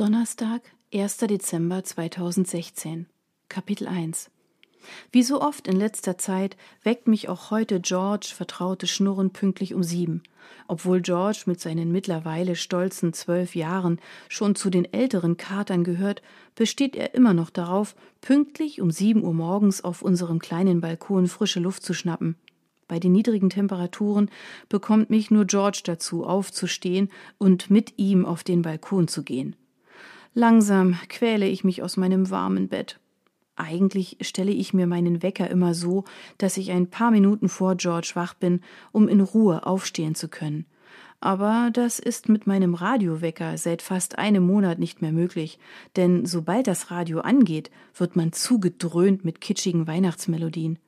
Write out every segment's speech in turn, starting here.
Donnerstag, 1. Dezember 2016 Kapitel 1 Wie so oft in letzter Zeit weckt mich auch heute George vertraute Schnurren pünktlich um sieben. Obwohl George mit seinen mittlerweile stolzen zwölf Jahren schon zu den älteren Katern gehört, besteht er immer noch darauf, pünktlich um sieben Uhr morgens auf unserem kleinen Balkon frische Luft zu schnappen. Bei den niedrigen Temperaturen bekommt mich nur George dazu, aufzustehen und mit ihm auf den Balkon zu gehen. Langsam quäle ich mich aus meinem warmen Bett. Eigentlich stelle ich mir meinen Wecker immer so, dass ich ein paar Minuten vor George wach bin, um in Ruhe aufstehen zu können. Aber das ist mit meinem Radiowecker seit fast einem Monat nicht mehr möglich, denn sobald das Radio angeht, wird man zugedröhnt mit kitschigen Weihnachtsmelodien.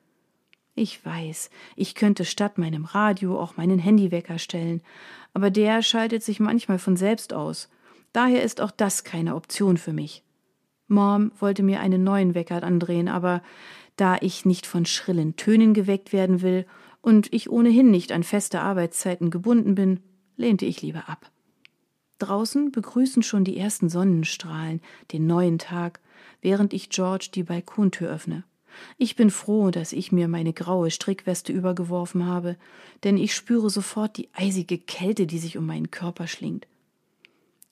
Ich weiß, ich könnte statt meinem Radio auch meinen Handywecker stellen, aber der schaltet sich manchmal von selbst aus, Daher ist auch das keine Option für mich. Mom wollte mir einen neuen Wecker andrehen, aber da ich nicht von schrillen Tönen geweckt werden will und ich ohnehin nicht an feste Arbeitszeiten gebunden bin, lehnte ich lieber ab. Draußen begrüßen schon die ersten Sonnenstrahlen den neuen Tag, während ich George die Balkontür öffne. Ich bin froh, dass ich mir meine graue Strickweste übergeworfen habe, denn ich spüre sofort die eisige Kälte, die sich um meinen Körper schlingt.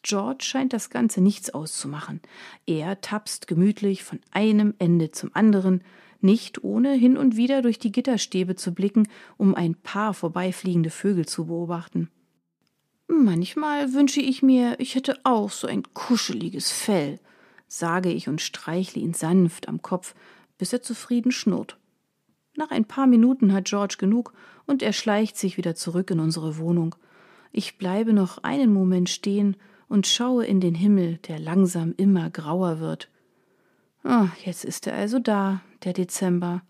George scheint das Ganze nichts auszumachen. Er tapst gemütlich von einem Ende zum anderen, nicht ohne hin und wieder durch die Gitterstäbe zu blicken, um ein paar vorbeifliegende Vögel zu beobachten. Manchmal wünsche ich mir, ich hätte auch so ein kuscheliges Fell, sage ich und streichle ihn sanft am Kopf, bis er zufrieden schnurrt. Nach ein paar Minuten hat George genug und er schleicht sich wieder zurück in unsere Wohnung. Ich bleibe noch einen Moment stehen und schaue in den Himmel, der langsam immer grauer wird. Ah, jetzt ist er also da, der Dezember.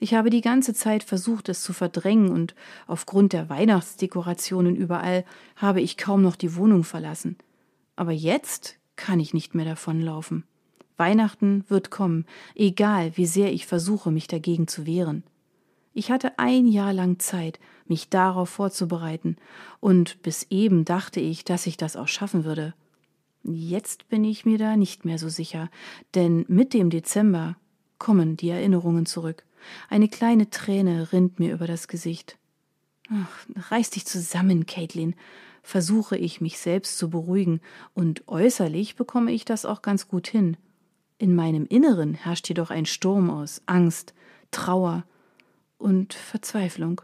Ich habe die ganze Zeit versucht, es zu verdrängen, und aufgrund der Weihnachtsdekorationen überall habe ich kaum noch die Wohnung verlassen. Aber jetzt kann ich nicht mehr davonlaufen. Weihnachten wird kommen, egal wie sehr ich versuche, mich dagegen zu wehren. Ich hatte ein Jahr lang Zeit, mich darauf vorzubereiten, und bis eben dachte ich, dass ich das auch schaffen würde. Jetzt bin ich mir da nicht mehr so sicher, denn mit dem Dezember kommen die Erinnerungen zurück. Eine kleine Träne rinnt mir über das Gesicht. Ach, reiß dich zusammen, Caitlin, versuche ich mich selbst zu beruhigen, und äußerlich bekomme ich das auch ganz gut hin. In meinem Inneren herrscht jedoch ein Sturm aus Angst, Trauer und Verzweiflung.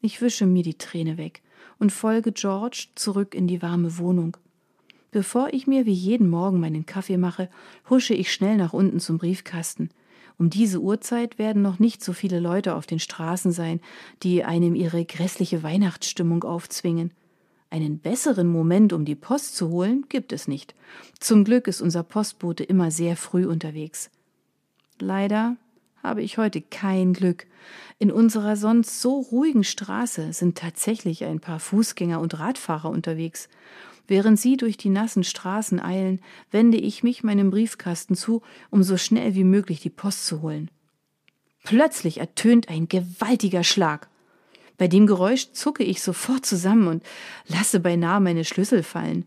Ich wische mir die Träne weg und folge George zurück in die warme Wohnung. Bevor ich mir wie jeden Morgen meinen Kaffee mache, husche ich schnell nach unten zum Briefkasten. Um diese Uhrzeit werden noch nicht so viele Leute auf den Straßen sein, die einem ihre grässliche Weihnachtsstimmung aufzwingen. Einen besseren Moment, um die Post zu holen, gibt es nicht. Zum Glück ist unser Postbote immer sehr früh unterwegs. Leider habe ich heute kein Glück. In unserer sonst so ruhigen Straße sind tatsächlich ein paar Fußgänger und Radfahrer unterwegs. Während sie durch die nassen Straßen eilen, wende ich mich meinem Briefkasten zu, um so schnell wie möglich die Post zu holen. Plötzlich ertönt ein gewaltiger Schlag. Bei dem Geräusch zucke ich sofort zusammen und lasse beinahe meine Schlüssel fallen.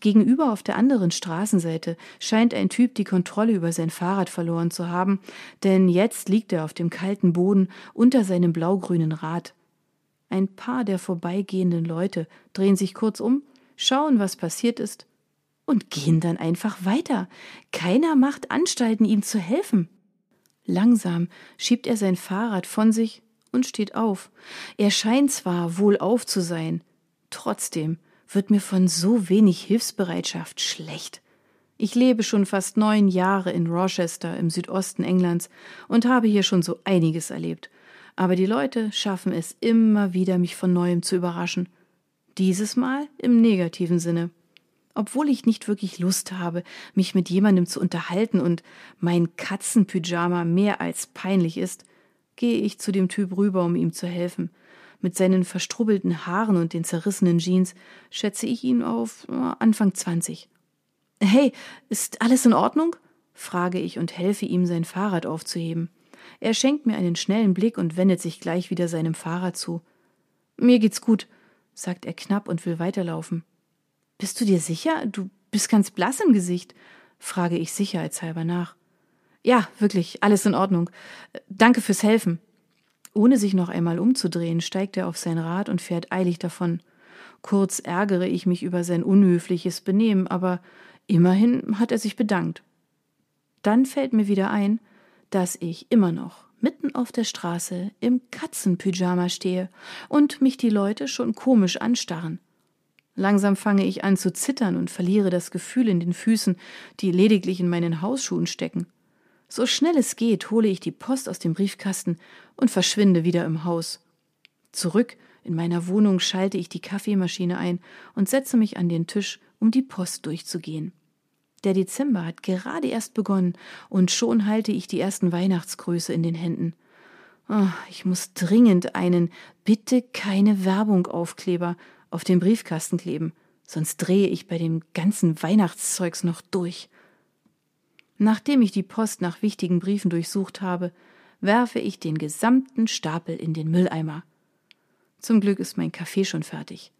Gegenüber auf der anderen Straßenseite scheint ein Typ die Kontrolle über sein Fahrrad verloren zu haben, denn jetzt liegt er auf dem kalten Boden unter seinem blaugrünen Rad. Ein paar der vorbeigehenden Leute drehen sich kurz um, schauen, was passiert ist, und gehen dann einfach weiter. Keiner macht Anstalten, ihm zu helfen. Langsam schiebt er sein Fahrrad von sich und steht auf. Er scheint zwar wohlauf zu sein, trotzdem wird mir von so wenig Hilfsbereitschaft schlecht. Ich lebe schon fast neun Jahre in Rochester im Südosten Englands und habe hier schon so einiges erlebt. Aber die Leute schaffen es immer wieder, mich von neuem zu überraschen. Dieses Mal im negativen Sinne. Obwohl ich nicht wirklich Lust habe, mich mit jemandem zu unterhalten und mein Katzenpyjama mehr als peinlich ist, gehe ich zu dem Typ rüber, um ihm zu helfen. Mit seinen verstrubbelten Haaren und den zerrissenen Jeans schätze ich ihn auf äh, Anfang zwanzig. Hey, ist alles in Ordnung? frage ich und helfe ihm, sein Fahrrad aufzuheben. Er schenkt mir einen schnellen Blick und wendet sich gleich wieder seinem Fahrrad zu. Mir geht's gut, sagt er knapp und will weiterlaufen. Bist du dir sicher? Du bist ganz blass im Gesicht, frage ich sicherheitshalber nach. Ja, wirklich, alles in Ordnung. Danke fürs Helfen. Ohne sich noch einmal umzudrehen, steigt er auf sein Rad und fährt eilig davon. Kurz ärgere ich mich über sein unhöfliches Benehmen, aber immerhin hat er sich bedankt. Dann fällt mir wieder ein, dass ich immer noch mitten auf der Straße im Katzenpyjama stehe und mich die Leute schon komisch anstarren. Langsam fange ich an zu zittern und verliere das Gefühl in den Füßen, die lediglich in meinen Hausschuhen stecken. So schnell es geht, hole ich die Post aus dem Briefkasten und verschwinde wieder im Haus. Zurück in meiner Wohnung schalte ich die Kaffeemaschine ein und setze mich an den Tisch, um die Post durchzugehen. Der Dezember hat gerade erst begonnen und schon halte ich die ersten Weihnachtsgrüße in den Händen. Oh, ich muss dringend einen Bitte keine Werbung Aufkleber auf den Briefkasten kleben, sonst drehe ich bei dem ganzen Weihnachtszeugs noch durch. Nachdem ich die Post nach wichtigen Briefen durchsucht habe, werfe ich den gesamten Stapel in den Mülleimer. Zum Glück ist mein Kaffee schon fertig.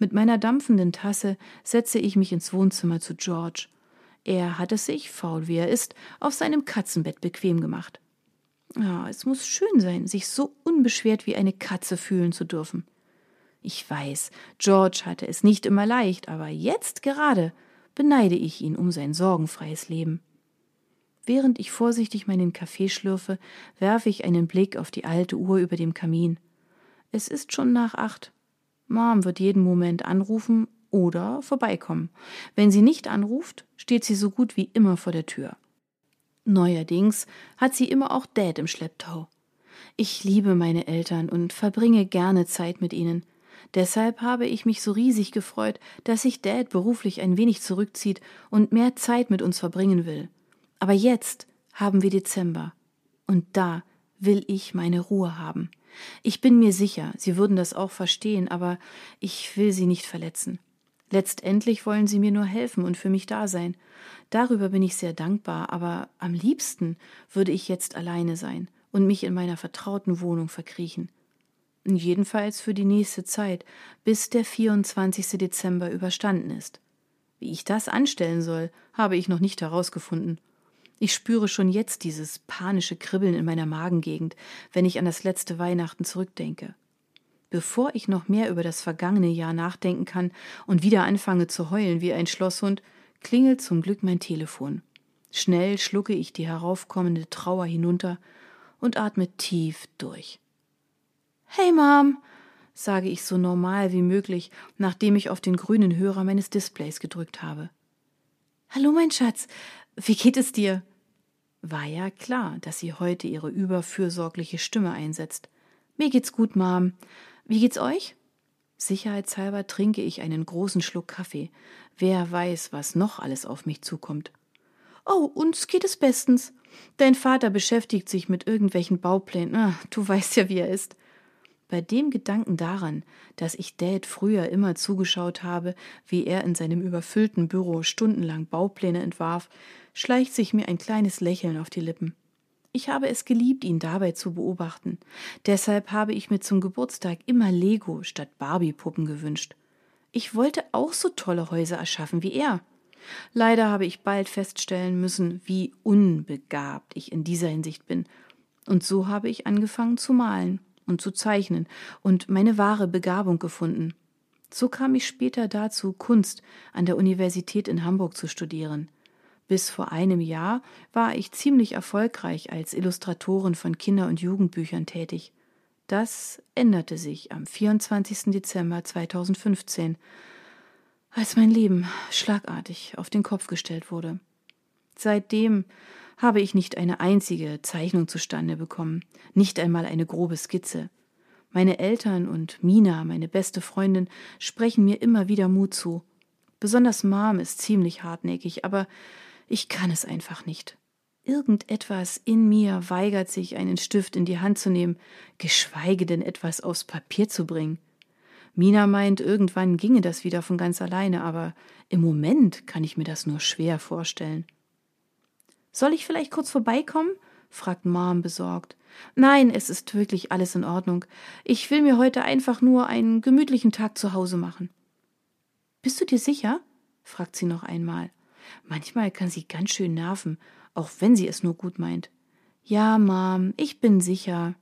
Mit meiner dampfenden Tasse setze ich mich ins Wohnzimmer zu George. Er hat es sich, faul wie er ist, auf seinem Katzenbett bequem gemacht. Ja, es muss schön sein, sich so unbeschwert wie eine Katze fühlen zu dürfen. Ich weiß, George hatte es nicht immer leicht, aber jetzt gerade beneide ich ihn um sein sorgenfreies Leben. Während ich vorsichtig meinen Kaffee schlürfe, werfe ich einen Blick auf die alte Uhr über dem Kamin. Es ist schon nach acht. Mom wird jeden Moment anrufen oder vorbeikommen. Wenn sie nicht anruft, steht sie so gut wie immer vor der Tür. Neuerdings hat sie immer auch Dad im Schlepptau. Ich liebe meine Eltern und verbringe gerne Zeit mit ihnen. Deshalb habe ich mich so riesig gefreut, dass sich Dad beruflich ein wenig zurückzieht und mehr Zeit mit uns verbringen will. Aber jetzt haben wir Dezember. Und da will ich meine Ruhe haben. Ich bin mir sicher, Sie würden das auch verstehen, aber ich will Sie nicht verletzen. Letztendlich wollen Sie mir nur helfen und für mich da sein. Darüber bin ich sehr dankbar, aber am liebsten würde ich jetzt alleine sein und mich in meiner vertrauten Wohnung verkriechen. Jedenfalls für die nächste Zeit, bis der 24. Dezember überstanden ist. Wie ich das anstellen soll, habe ich noch nicht herausgefunden. Ich spüre schon jetzt dieses panische Kribbeln in meiner Magengegend, wenn ich an das letzte Weihnachten zurückdenke. Bevor ich noch mehr über das vergangene Jahr nachdenken kann und wieder anfange zu heulen wie ein Schlosshund, klingelt zum Glück mein Telefon. Schnell schlucke ich die heraufkommende Trauer hinunter und atme tief durch. Hey Mom, sage ich so normal wie möglich, nachdem ich auf den grünen Hörer meines Displays gedrückt habe. Hallo mein Schatz, wie geht es dir? War ja klar, dass sie heute ihre überfürsorgliche Stimme einsetzt. Mir geht's gut, Mom. Wie geht's euch? Sicherheitshalber trinke ich einen großen Schluck Kaffee. Wer weiß, was noch alles auf mich zukommt. Oh, uns geht es bestens. Dein Vater beschäftigt sich mit irgendwelchen Bauplänen. Ah, du weißt ja, wie er ist. Bei dem Gedanken daran, dass ich Dad früher immer zugeschaut habe, wie er in seinem überfüllten Büro stundenlang Baupläne entwarf, schleicht sich mir ein kleines Lächeln auf die Lippen. Ich habe es geliebt, ihn dabei zu beobachten. Deshalb habe ich mir zum Geburtstag immer Lego statt Barbie-Puppen gewünscht. Ich wollte auch so tolle Häuser erschaffen wie er. Leider habe ich bald feststellen müssen, wie unbegabt ich in dieser Hinsicht bin. Und so habe ich angefangen zu malen und zu zeichnen und meine wahre Begabung gefunden. So kam ich später dazu, Kunst an der Universität in Hamburg zu studieren. Bis vor einem Jahr war ich ziemlich erfolgreich als Illustratorin von Kinder- und Jugendbüchern tätig. Das änderte sich am 24. Dezember 2015, als mein Leben schlagartig auf den Kopf gestellt wurde. Seitdem habe ich nicht eine einzige Zeichnung zustande bekommen, nicht einmal eine grobe Skizze. Meine Eltern und Mina, meine beste Freundin, sprechen mir immer wieder Mut zu. Besonders Mom ist ziemlich hartnäckig, aber ich kann es einfach nicht. Irgendetwas in mir weigert sich, einen Stift in die Hand zu nehmen, geschweige denn etwas aufs Papier zu bringen. Mina meint, irgendwann ginge das wieder von ganz alleine, aber im Moment kann ich mir das nur schwer vorstellen. Soll ich vielleicht kurz vorbeikommen? fragt Mom besorgt. Nein, es ist wirklich alles in Ordnung. Ich will mir heute einfach nur einen gemütlichen Tag zu Hause machen. Bist du dir sicher? fragt sie noch einmal. Manchmal kann sie ganz schön nerven, auch wenn sie es nur gut meint. Ja, Mom, ich bin sicher.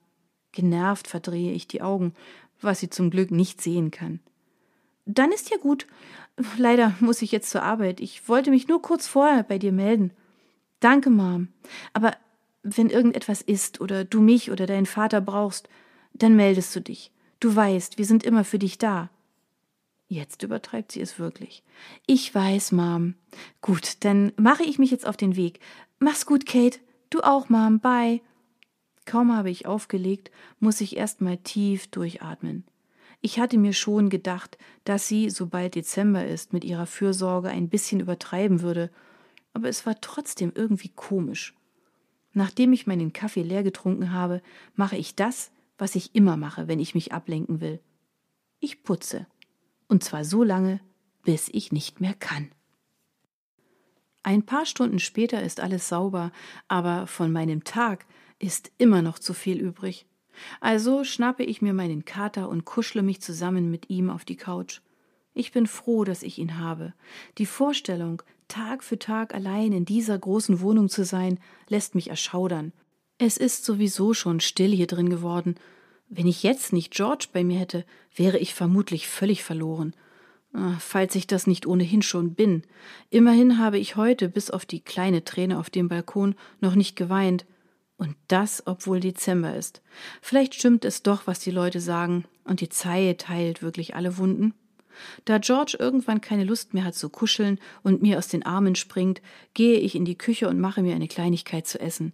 Genervt verdrehe ich die Augen, was sie zum Glück nicht sehen kann. Dann ist ja gut. Leider muss ich jetzt zur Arbeit. Ich wollte mich nur kurz vorher bei dir melden. Danke, Mom. Aber wenn irgendetwas ist oder du mich oder deinen Vater brauchst, dann meldest du dich. Du weißt, wir sind immer für dich da. Jetzt übertreibt sie es wirklich. Ich weiß, Mom. Gut, dann mache ich mich jetzt auf den Weg. Mach's gut, Kate. Du auch, Mom. Bye. Kaum habe ich aufgelegt, muss ich erst mal tief durchatmen. Ich hatte mir schon gedacht, dass sie, sobald Dezember ist, mit ihrer Fürsorge ein bisschen übertreiben würde, aber es war trotzdem irgendwie komisch. Nachdem ich meinen Kaffee leer getrunken habe, mache ich das, was ich immer mache, wenn ich mich ablenken will. Ich putze. Und zwar so lange, bis ich nicht mehr kann. Ein paar Stunden später ist alles sauber, aber von meinem Tag ist immer noch zu viel übrig. Also schnappe ich mir meinen Kater und kuschle mich zusammen mit ihm auf die Couch. Ich bin froh, dass ich ihn habe. Die Vorstellung, Tag für Tag allein in dieser großen Wohnung zu sein, lässt mich erschaudern. Es ist sowieso schon still hier drin geworden. Wenn ich jetzt nicht George bei mir hätte, wäre ich vermutlich völlig verloren. Ah, falls ich das nicht ohnehin schon bin. Immerhin habe ich heute, bis auf die kleine Träne auf dem Balkon, noch nicht geweint. Und das, obwohl Dezember ist. Vielleicht stimmt es doch, was die Leute sagen, und die Zeit heilt wirklich alle Wunden. Da George irgendwann keine Lust mehr hat zu kuscheln und mir aus den Armen springt, gehe ich in die Küche und mache mir eine Kleinigkeit zu essen.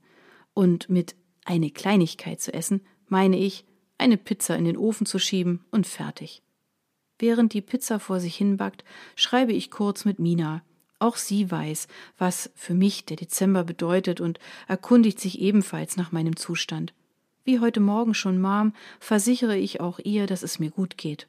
Und mit eine Kleinigkeit zu essen meine ich, eine Pizza in den Ofen zu schieben und fertig. Während die Pizza vor sich hinbackt, schreibe ich kurz mit Mina. Auch sie weiß, was für mich der Dezember bedeutet und erkundigt sich ebenfalls nach meinem Zustand. Wie heute Morgen schon Mom, versichere ich auch ihr, dass es mir gut geht.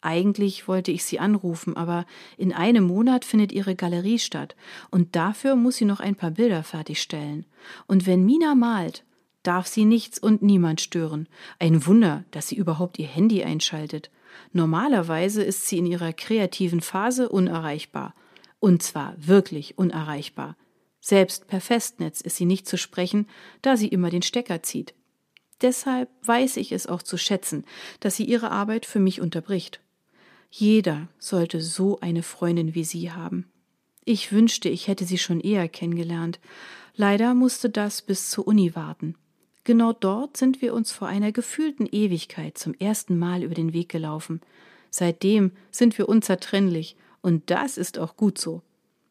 Eigentlich wollte ich sie anrufen, aber in einem Monat findet ihre Galerie statt, und dafür muss sie noch ein paar Bilder fertigstellen. Und wenn Mina malt, darf sie nichts und niemand stören. Ein Wunder, dass sie überhaupt ihr Handy einschaltet. Normalerweise ist sie in ihrer kreativen Phase unerreichbar. Und zwar wirklich unerreichbar. Selbst per Festnetz ist sie nicht zu sprechen, da sie immer den Stecker zieht. Deshalb weiß ich es auch zu schätzen, dass sie ihre Arbeit für mich unterbricht. Jeder sollte so eine Freundin wie sie haben. Ich wünschte, ich hätte sie schon eher kennengelernt. Leider musste das bis zur Uni warten. Genau dort sind wir uns vor einer gefühlten Ewigkeit zum ersten Mal über den Weg gelaufen. Seitdem sind wir unzertrennlich, und das ist auch gut so.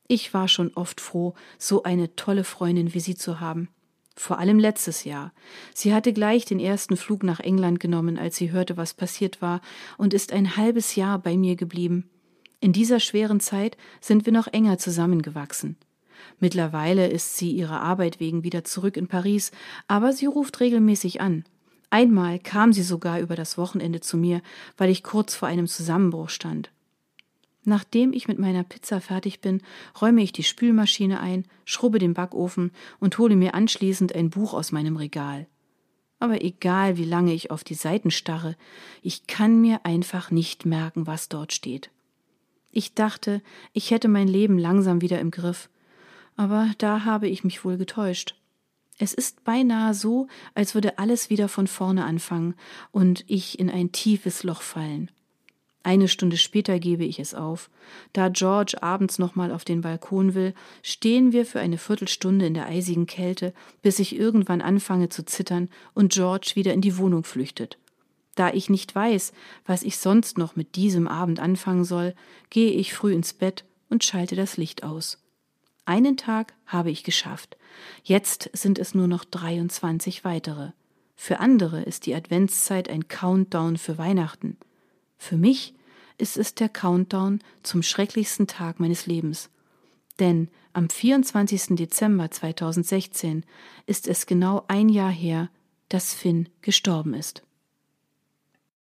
Ich war schon oft froh, so eine tolle Freundin wie sie zu haben vor allem letztes Jahr. Sie hatte gleich den ersten Flug nach England genommen, als sie hörte, was passiert war, und ist ein halbes Jahr bei mir geblieben. In dieser schweren Zeit sind wir noch enger zusammengewachsen. Mittlerweile ist sie ihrer Arbeit wegen wieder zurück in Paris, aber sie ruft regelmäßig an. Einmal kam sie sogar über das Wochenende zu mir, weil ich kurz vor einem Zusammenbruch stand. Nachdem ich mit meiner Pizza fertig bin, räume ich die Spülmaschine ein, schrubbe den Backofen und hole mir anschließend ein Buch aus meinem Regal. Aber egal, wie lange ich auf die Seiten starre, ich kann mir einfach nicht merken, was dort steht. Ich dachte, ich hätte mein Leben langsam wieder im Griff, aber da habe ich mich wohl getäuscht. Es ist beinahe so, als würde alles wieder von vorne anfangen und ich in ein tiefes Loch fallen. Eine Stunde später gebe ich es auf. Da George abends nochmal auf den Balkon will, stehen wir für eine Viertelstunde in der eisigen Kälte, bis ich irgendwann anfange zu zittern und George wieder in die Wohnung flüchtet. Da ich nicht weiß, was ich sonst noch mit diesem Abend anfangen soll, gehe ich früh ins Bett und schalte das Licht aus. Einen Tag habe ich geschafft. Jetzt sind es nur noch 23 weitere. Für andere ist die Adventszeit ein Countdown für Weihnachten. Für mich ist es der Countdown zum schrecklichsten Tag meines Lebens. Denn am 24. Dezember 2016 ist es genau ein Jahr her, dass Finn gestorben ist.